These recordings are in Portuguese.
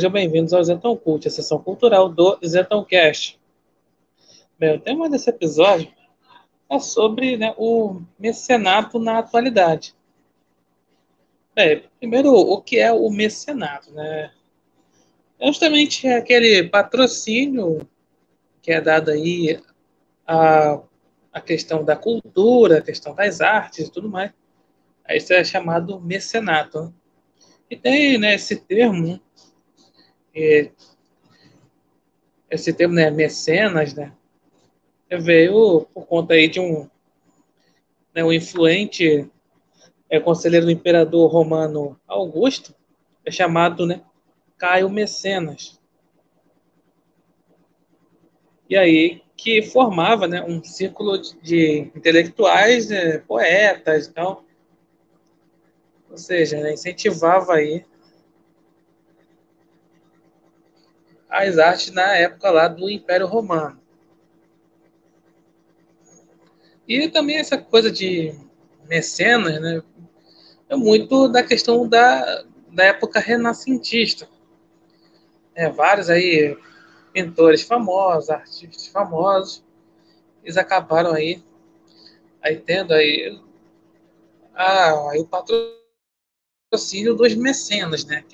Sejam bem-vindos ao Zetão Cult, a sessão cultural do Zetão Cast. Bem, o tema desse episódio é sobre né, o mecenato na atualidade. Bem, primeiro, o que é o mecenato? Né? É justamente aquele patrocínio que é dado aí a, a questão da cultura, a questão das artes e tudo mais. Isso é chamado mecenato. Né? E tem né, esse termo e esse termo, né, mecenas, né, veio por conta aí de um, né, um influente é, conselheiro do imperador romano Augusto, é chamado, né, Caio Mecenas. E aí que formava, né, um círculo de, intelectuais, né, poetas, então, ou seja, né, incentivava aí as artes na época lá do Império Romano. E também essa coisa de mecenas, né, é muito da questão da, da época renascentista. É, vários aí pintores famosos, artistas famosos, eles acabaram aí, aí tendo aí, ah, aí o patrocínio dos mecenas, né?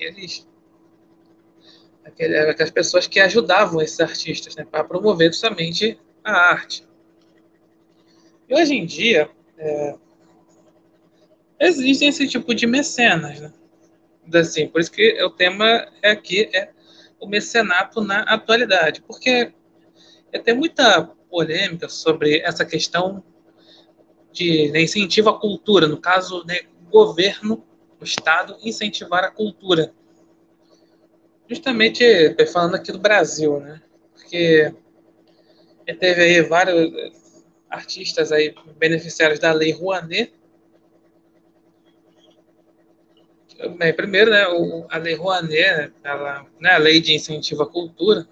Aqueles aquelas pessoas que ajudavam esses artistas né, para promover justamente a arte. E hoje em dia, é, existem esse tipo de mecenas. Né? Assim, por isso que o tema é aqui é o mecenato na atualidade, porque tem muita polêmica sobre essa questão de né, incentivo à cultura, no caso, né, governo, o Estado incentivar a cultura justamente falando aqui do Brasil, né? Porque teve aí vários artistas aí beneficiários da Lei Rouanet. Primeiro, né, a Lei Rouanet, ela, né, a Lei de Incentivo à Cultura,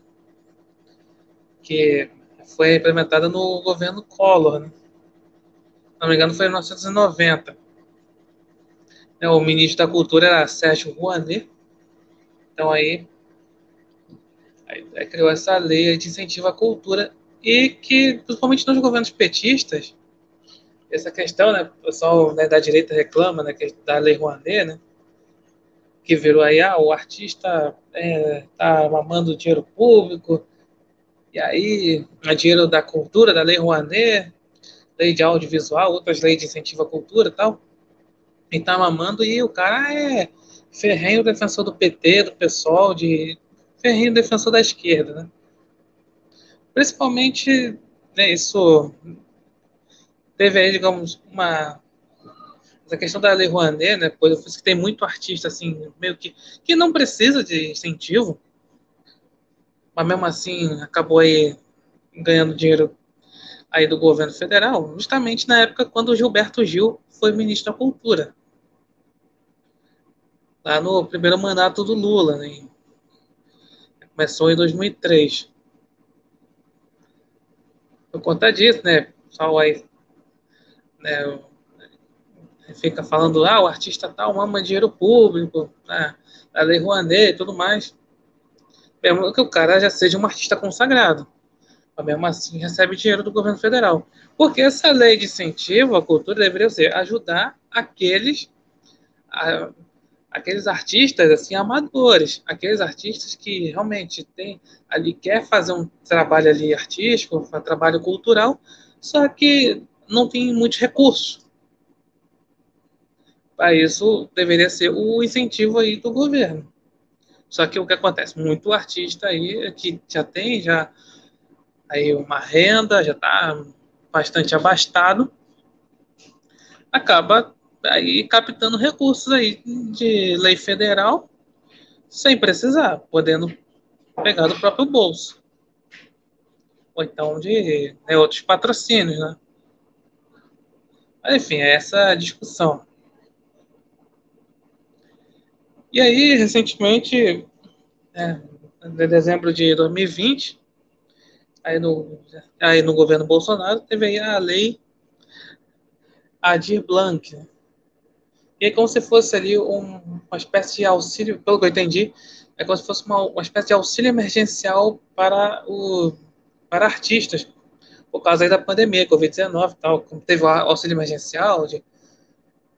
que foi implementada no governo Collor, né? Se não me engano, foi em 1990. O ministro da Cultura era Sérgio Rouanet, então aí, aí, criou essa lei de incentivo à cultura e que, principalmente nos governos petistas, essa questão, né, o pessoal né, da direita reclama, né, é da lei Rouanet, né, que virou aí, ah, o artista é, tá mamando dinheiro público, e aí, a dinheiro da cultura, da lei Rouanet, lei de audiovisual, outras leis de incentivo à cultura e tal, e tá mamando, e o cara é ferrenho defensor do PT, do PSOL, de ferrenho defensor da esquerda, né? Principalmente, né, isso teve aí, digamos, uma essa questão da Lei Rouanet, né, pois que tem muito artista assim, meio que que não precisa de incentivo, mas mesmo assim acabou aí ganhando dinheiro aí do governo federal, justamente na época quando o Gilberto Gil foi ministro da Cultura lá no primeiro mandato do Lula, né? Começou em 2003. Por conta disso, né? O pessoal aí né, fica falando, ah, o artista tal mama dinheiro público, né, a Lei Rouanet e tudo mais. Mesmo que o cara já seja um artista consagrado. Mas mesmo assim recebe dinheiro do governo federal. Porque essa lei de incentivo à cultura deveria ser ajudar aqueles a, aqueles artistas assim amadores, aqueles artistas que realmente tem ali quer fazer um trabalho ali artístico, um trabalho cultural, só que não tem muitos recursos. Para isso deveria ser o incentivo aí do governo. Só que o que acontece, muito artista aí que já tem já aí uma renda, já está bastante abastado, acaba aí captando recursos aí de lei federal sem precisar, podendo pegar do próprio bolso. Ou então de né, outros patrocínios, né? Mas, enfim, é essa a discussão. E aí, recentemente, é, em dezembro de 2020, aí no, aí no governo Bolsonaro, teve aí a lei Adir Blanc, né? E é como se fosse ali um, uma espécie de auxílio, pelo que eu entendi, é como se fosse uma, uma espécie de auxílio emergencial para, o, para artistas, por causa da pandemia, Covid-19 tal. Como teve o auxílio emergencial, de,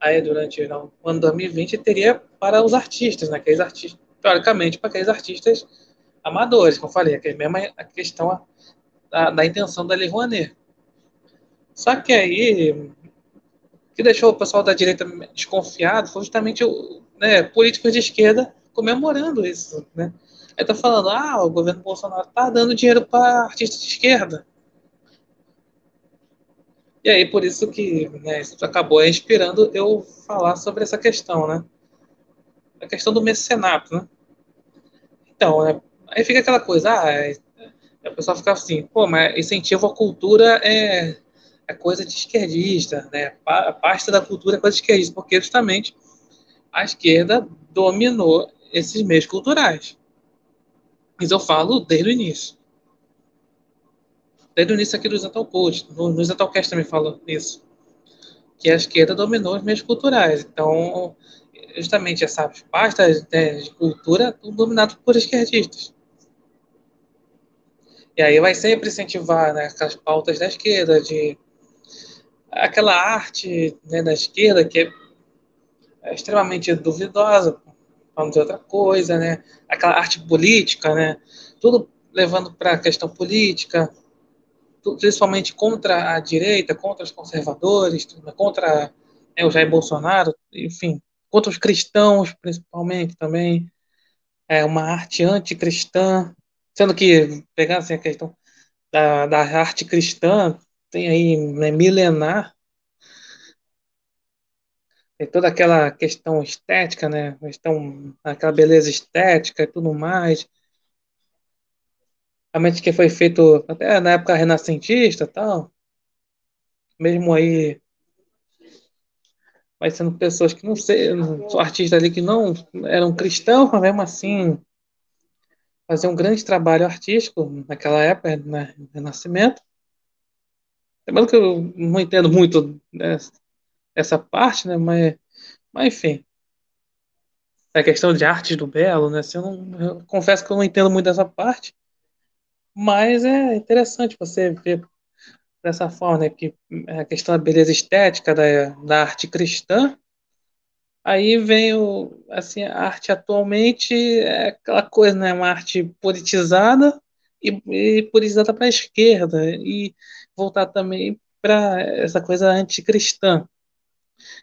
aí durante não, o ano 2020, teria para os artistas, né, aqueles artistas, teoricamente, para aqueles artistas amadores, como eu falei, a mesma a questão da, intenção da Lei Rouanet. Só que aí, que deixou o pessoal da direita desconfiado foi justamente né, políticos de esquerda comemorando isso, né? Aí tá falando, ah, o governo Bolsonaro tá dando dinheiro para artistas de esquerda. E aí, por isso que né, isso acabou inspirando eu falar sobre essa questão, né? A questão do mecenato, né? Então, né, aí fica aquela coisa, ah, é, a pessoa fica assim, pô, mas incentivo à cultura é, é coisa de esquerdista, né? A parte da cultura é coisa de esquerdista, porque justamente a esquerda dominou esses meios culturais. Isso eu falo desde o início. Desde o início aqui do Zental Code, no, no Zentalcast também falo isso. Que a esquerda dominou os meios culturais. Então, justamente essas pastas né, de cultura tudo dominado por esquerdistas. E aí vai sempre incentivar né, as pautas da esquerda, de aquela arte né, da esquerda que é, é extremamente duvidosa, vamos dizer outra coisa, né? Aquela arte política, né? Tudo levando para a questão política, principalmente contra a direita, contra os conservadores, contra né, o Jair Bolsonaro, enfim, contra os cristãos, principalmente também. É uma arte anticristã, sendo que, pegando assim, a questão da, da arte cristã, tem aí né, milenar, tem toda aquela questão estética, né? Questão, aquela beleza estética e tudo mais. Realmente que foi feito até na época renascentista tal. Mesmo aí vai sendo pessoas que não sei, artistas ali que não eram cristãos, mas mesmo assim fazer um grande trabalho artístico naquela época, né, Renascimento. Lembrando que eu não entendo muito essa parte, né, mas, mas enfim. A questão de artes do belo, né, assim, eu, não, eu confesso que eu não entendo muito dessa parte, mas é interessante você ver dessa forma, né, que a questão da beleza estética da, da arte cristã Aí vem o, assim, a arte atualmente é aquela coisa, né? Uma arte politizada e, e politizada para a esquerda e voltar também para essa coisa anticristã.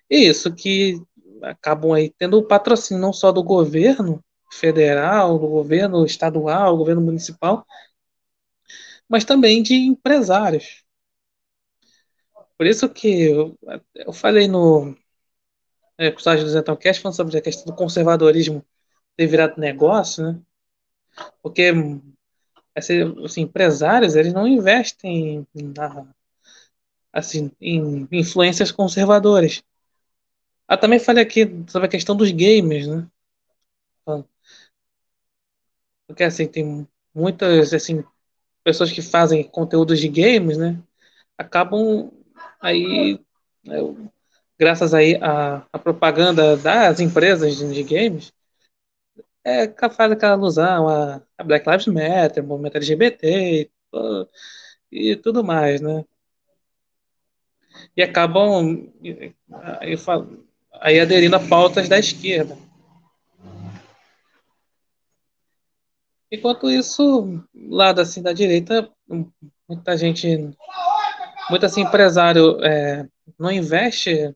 Isso que acabam aí tendo o patrocínio não só do governo federal, do governo estadual, do governo municipal, mas também de empresários. Por isso que eu, eu falei no, é, episódio do Zentalcast falando sobre a questão do conservadorismo ter virado negócio, né? Porque assim, empresários eles não investem na, assim, em influências conservadoras. Ah, também falei aqui sobre a questão dos gamers, né? Porque assim, tem muitas assim, pessoas que fazem conteúdos de games, né? Acabam aí graças aí à, à propaganda das empresas de games, é capaz daquela alusão a, a Black Lives Matter, movimento LGBT e, e tudo mais, né? E acabam aí, aí aderindo a pautas da esquerda. Enquanto isso, lado assim da direita, muita gente, muito assim empresário é, não investe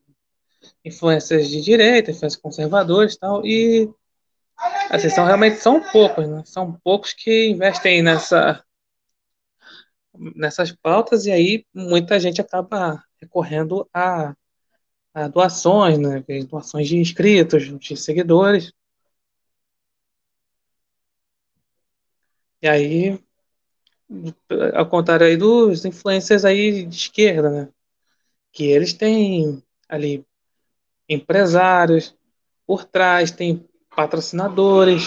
influências de direita, influências conservadoras e tal, e assim, são realmente são poucos, né? São poucos que investem nessa nessas pautas e aí muita gente acaba recorrendo a, a doações, né? Doações de inscritos, de seguidores. E aí, ao contrário aí dos influencers aí de esquerda, né? Que eles têm ali empresários, por trás tem patrocinadores.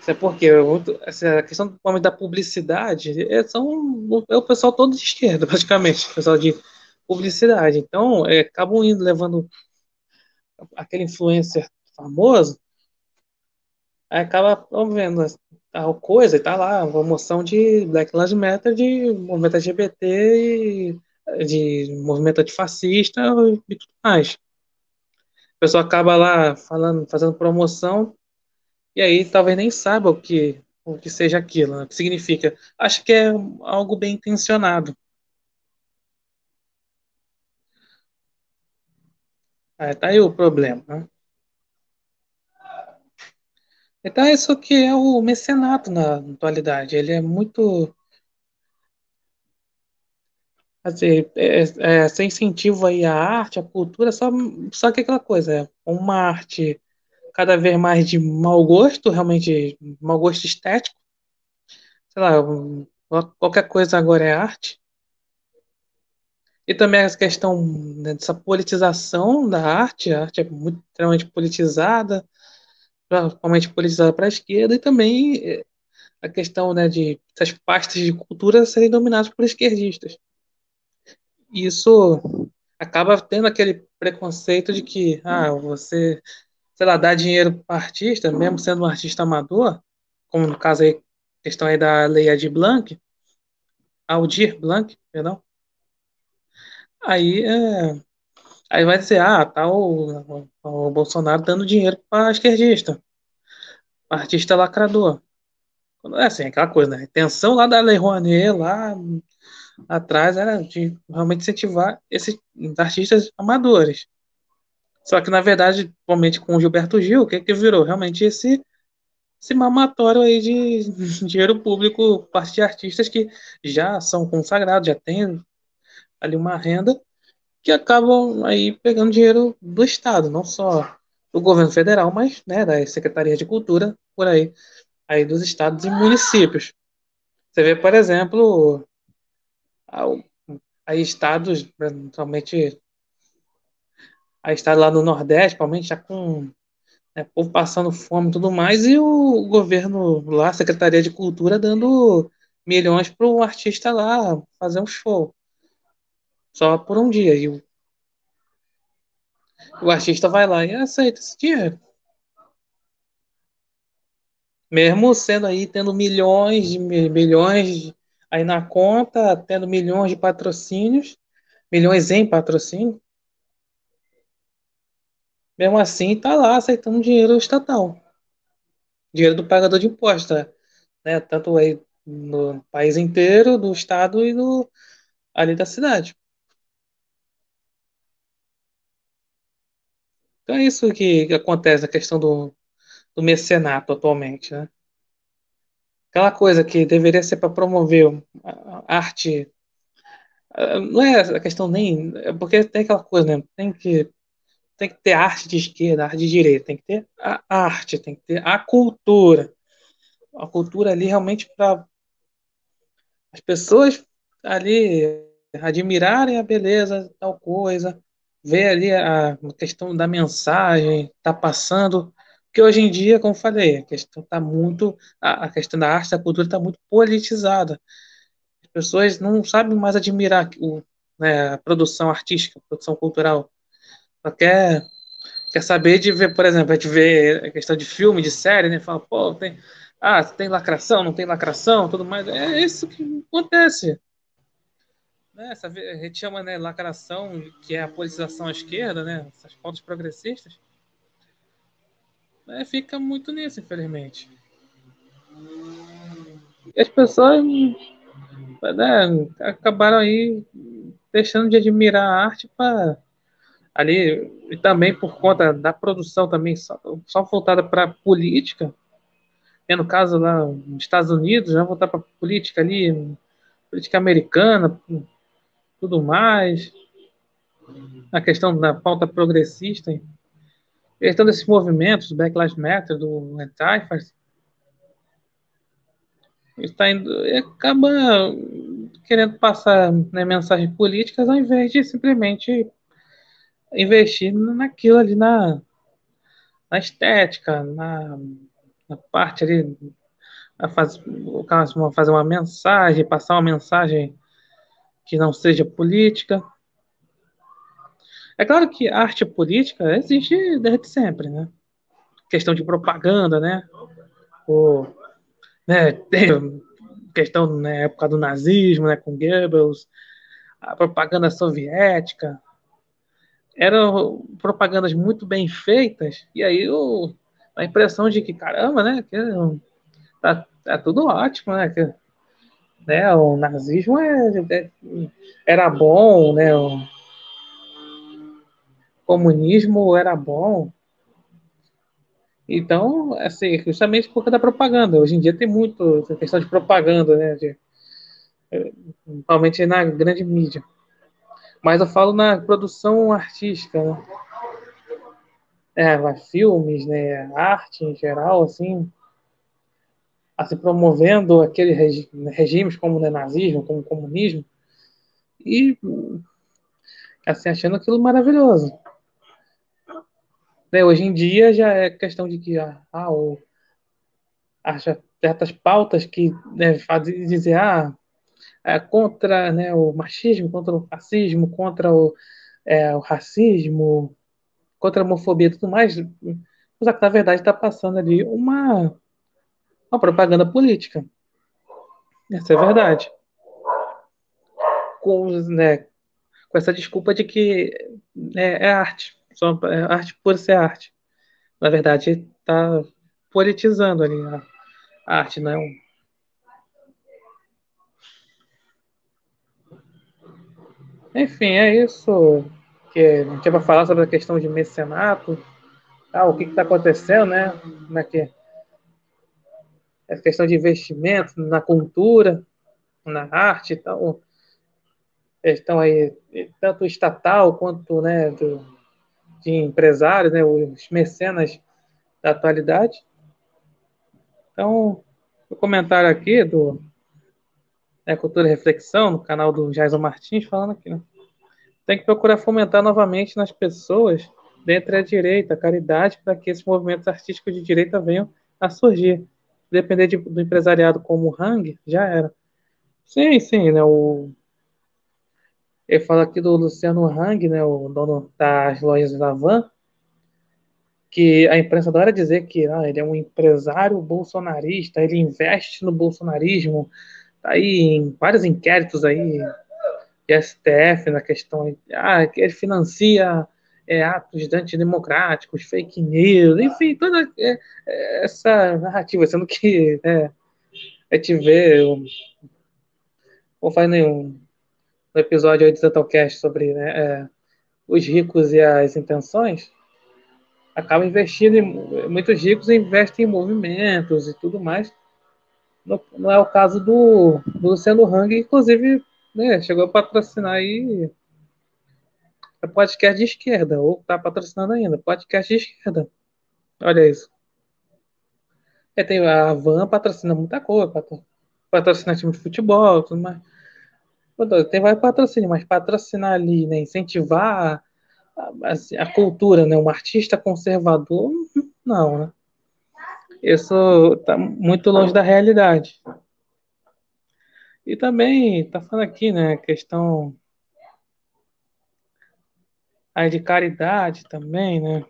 Isso é porque a questão da publicidade é, são, é o pessoal todo de esquerda, praticamente, o pessoal de publicidade. Então, é, acabam indo levando aquele influencer famoso Aí acaba promovendo tal coisa e tá lá, uma moção de Black Lives Matter, de movimento LGBT de movimento antifascista e tudo mais. Pessoa acaba lá falando, fazendo promoção e aí talvez nem saiba o que o que seja aquilo, né? o que significa. Acho que é algo bem intencionado. Aí tá aí o problema, né? Então, isso que é o mecenato na atualidade. Ele é muito. Assim, é, é, sem incentivo aí à arte, à cultura, só, só que aquela coisa, é uma arte cada vez mais de mau gosto, realmente mau gosto estético. Sei lá, qualquer coisa agora é arte. E também essa questão né, dessa politização da arte, a arte é muito extremamente politizada, principalmente politizada para a esquerda, e também a questão né, de essas pastas de cultura serem dominadas por esquerdistas. Isso acaba tendo aquele preconceito de que, ah, você, sei lá, dá dinheiro para artista, mesmo sendo um artista amador, como no caso aí, questão aí da Lei Aldir Blanc, Aldir Blanc, perdão, aí é, Aí vai dizer, ah, tá o, o Bolsonaro dando dinheiro para esquerdista, artista lacrador. É assim, aquela coisa, né? Intenção lá da Lei Rouanet, lá atrás, era de realmente incentivar esses artistas amadores. Só que, na verdade, principalmente com o Gilberto Gil, o que, que virou? Realmente esse, esse mamatório aí de dinheiro público, parte de artistas que já são consagrados, já têm ali uma renda, que acabam aí pegando dinheiro do Estado, não só do governo federal, mas né, da Secretaria de Cultura, por aí, aí dos estados e municípios. Você vê, por exemplo, aí estados, principalmente a estado lá no Nordeste, principalmente já com né, povo passando fome e tudo mais, e o governo lá, a Secretaria de Cultura, dando milhões para o artista lá fazer um show só por um dia. E o, o artista vai lá e aceita esse dinheiro. Mesmo sendo aí, tendo milhões de milhões aí na conta, tendo milhões de patrocínios, milhões em patrocínio, mesmo assim tá lá aceitando dinheiro estatal. Dinheiro do pagador de impostos, né? Tanto aí no país inteiro, do estado e do, ali da cidade. Então é isso que, acontece, a questão do, do mecenato atualmente, né? Aquela coisa que deveria ser para promover arte. Não é a questão nem. É porque tem aquela coisa, né? Tem que, tem que ter arte de esquerda, arte de direita, tem que ter a arte, tem que ter a cultura. A cultura ali realmente para as pessoas ali admirarem a beleza, tal coisa, ver ali a questão da mensagem, tá passando, porque hoje em dia, como falei, a questão tá muito, a questão da arte, da cultura está muito politizada. As pessoas não sabem mais admirar o, né, a produção artística, a produção cultural. Só quer, quer saber de ver, por exemplo, a gente vê a questão de filme, de série, né? Fala, pô, tem, ah, tem lacração, não tem lacração, tudo mais. É isso que acontece. Né, essa, a gente chama né, lacração, que é a politização à esquerda, né, essas pautas progressistas, né, fica muito nisso, infelizmente. E as pessoas né, acabaram aí deixando de admirar a arte para ali e também por conta da produção também só, só voltada para política. E no caso lá nos Estados Unidos já voltar para política ali política americana tudo mais, a questão da pauta progressista, questão desses movimentos, Black Lives Matter, do Antifa, está indo, acaba querendo passar né, mensagens políticas ao invés de simplesmente investir naquilo ali na, na estética, na, na parte ali, a fazer, fazer uma mensagem, passar uma mensagem que não seja política. É claro que arte política existe desde sempre, né? Questão de propaganda, né? O, né, tem questão na né, época do nazismo, né, com Goebbels, a propaganda soviética, eram propagandas muito bem feitas, e aí o, a impressão de que, caramba, né, que tá, tá tudo ótimo, né, que, né, o nazismo é, é, era bom, né, o comunismo era bom, então, assim, justamente por causa da propaganda. Hoje em dia tem muito essa questão de propaganda, né? De, principalmente na grande mídia. Mas eu falo na produção artística, né? É, filmes, né? Arte em geral, assim, assim promovendo aqueles regi regimes como o nazismo, como o comunismo, e assim, achando aquilo maravilhoso. Né, hoje em dia já é questão de que ah, ah o, acha certas pautas que né, fazem dizer ah, é contra né, o machismo, contra o fascismo, contra o, é, o racismo, contra a homofobia e tudo mais, mas que na verdade está passando ali uma, uma propaganda política. Essa é a verdade. Com, né, com essa desculpa de que é, é arte. Só é arte por ser arte. Na verdade, está politizando ali a, arte, não é um. Enfim, é isso que a gente vai falar sobre a questão de mecenato, ah, o que está acontecendo, né? Como é que é a questão de investimento na cultura, na arte e tal. Estão aí, tanto estatal quanto né, do, de empresários, né, os mecenas da atualidade. Então, o comentário aqui do né, Cultura e Reflexão, no canal do Jason Martins, falando aqui, né? Tem que procurar fomentar novamente nas pessoas, dentre a direita, a caridade, para que esses movimentos artísticos de direita venham a surgir. Depender de, do empresariado como o Hang, já era. Sim, sim, né? O, ele fala aqui do Luciano Hang, né, o dono das lojas da Van, que a imprensa adora dizer que ah, ele é um empresário bolsonarista, ele investe no bolsonarismo, tá aí em vários inquéritos aí de STF na questão, ah, que ele financia é, atos antidemocráticos, fake news, enfim, toda é, é, essa narrativa, sendo que é, a gente vê, vou fazer nenhum no episódio 8 do Zettelcast sobre né, é, os ricos e as intenções, acaba investindo em, muitos ricos investem em movimentos e tudo mais. Não, não é o caso do, do Luciano Hang, inclusive né, chegou a patrocinar aí é podcast de esquerda, ou está patrocinando ainda, podcast de esquerda. Olha isso. É, tem a Van patrocina muita coisa, patrocina time de futebol, tudo mais. Tem vai patrocínio, mas patrocinar ali, né, incentivar a, a, a, cultura, né, um artista conservador, não, né? Isso está muito longe da realidade. E também está falando aqui, né, questão aí de caridade também, né?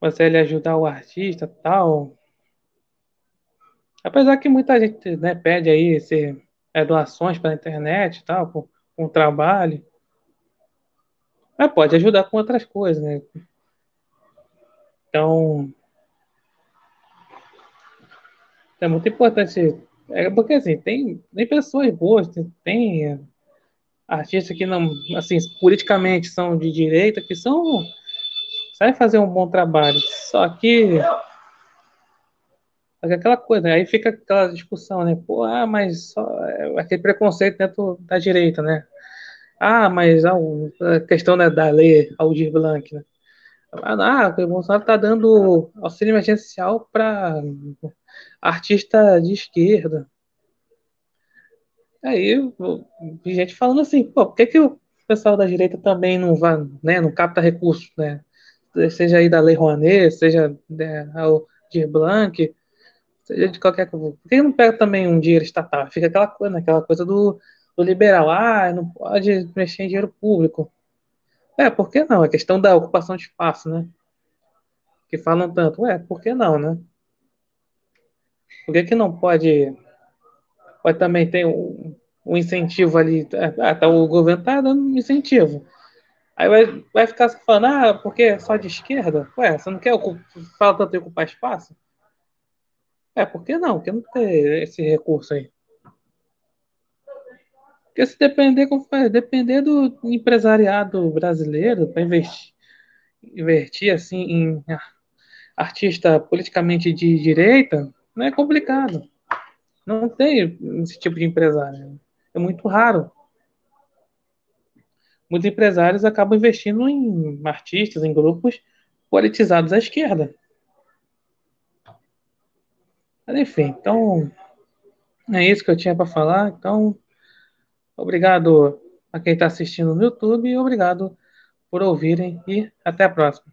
Você ele ajudar o artista, tal. Apesar que muita gente né, pede aí esse, é, doações pela internet e tal, com, com trabalho. Mas pode ajudar com outras coisas, né? Então, é muito importante. É porque assim, tem, tem pessoas boas, tem, tem artistas que não, assim, politicamente são de direita, que são. Sabem fazer um bom trabalho. Só que aquela coisa, né? aí fica aquela discussão, né? Pô, ah, mas só, é aquele preconceito dentro da direita, né? Ah, mas a, questão né, da lei Aldir Blanc, né? Ah, o Bolsonaro está dando auxílio emergencial para artista de esquerda. Aí, gente falando assim, pô, por que, que o pessoal da direita também não vai, né, não capta recursos, né? Seja aí da Lei Rouanet, seja né, Aldir Blanc, seja de qualquer coisa. Por que não pega também um dinheiro estatal? Fica aquela coisa, né? aquela coisa do, do liberal. Ah, não pode mexer em dinheiro público. É, por que não? É questão da ocupação de espaço, né? que falam tanto. Ué, por que não, né? Por que, que não pode. Pode também ter um, um incentivo ali. Ah, tá, o governo tá dando um incentivo. Aí vai, vai ficar falando, ah, porque é só de esquerda? Ué, você não quer ocupar, fala tanto em ocupar espaço? É, por que não? Por que não ter esse recurso aí? Porque se depender, depender do empresariado brasileiro para investir, investir assim em artista politicamente de direita, não é complicado. Não tem esse tipo de empresário. É muito raro. Muitos empresários acabam investindo em artistas, em grupos politizados à esquerda. Mas, enfim, então é isso que eu tinha para falar. Então, obrigado a quem está assistindo no YouTube e obrigado por ouvirem e até a próxima.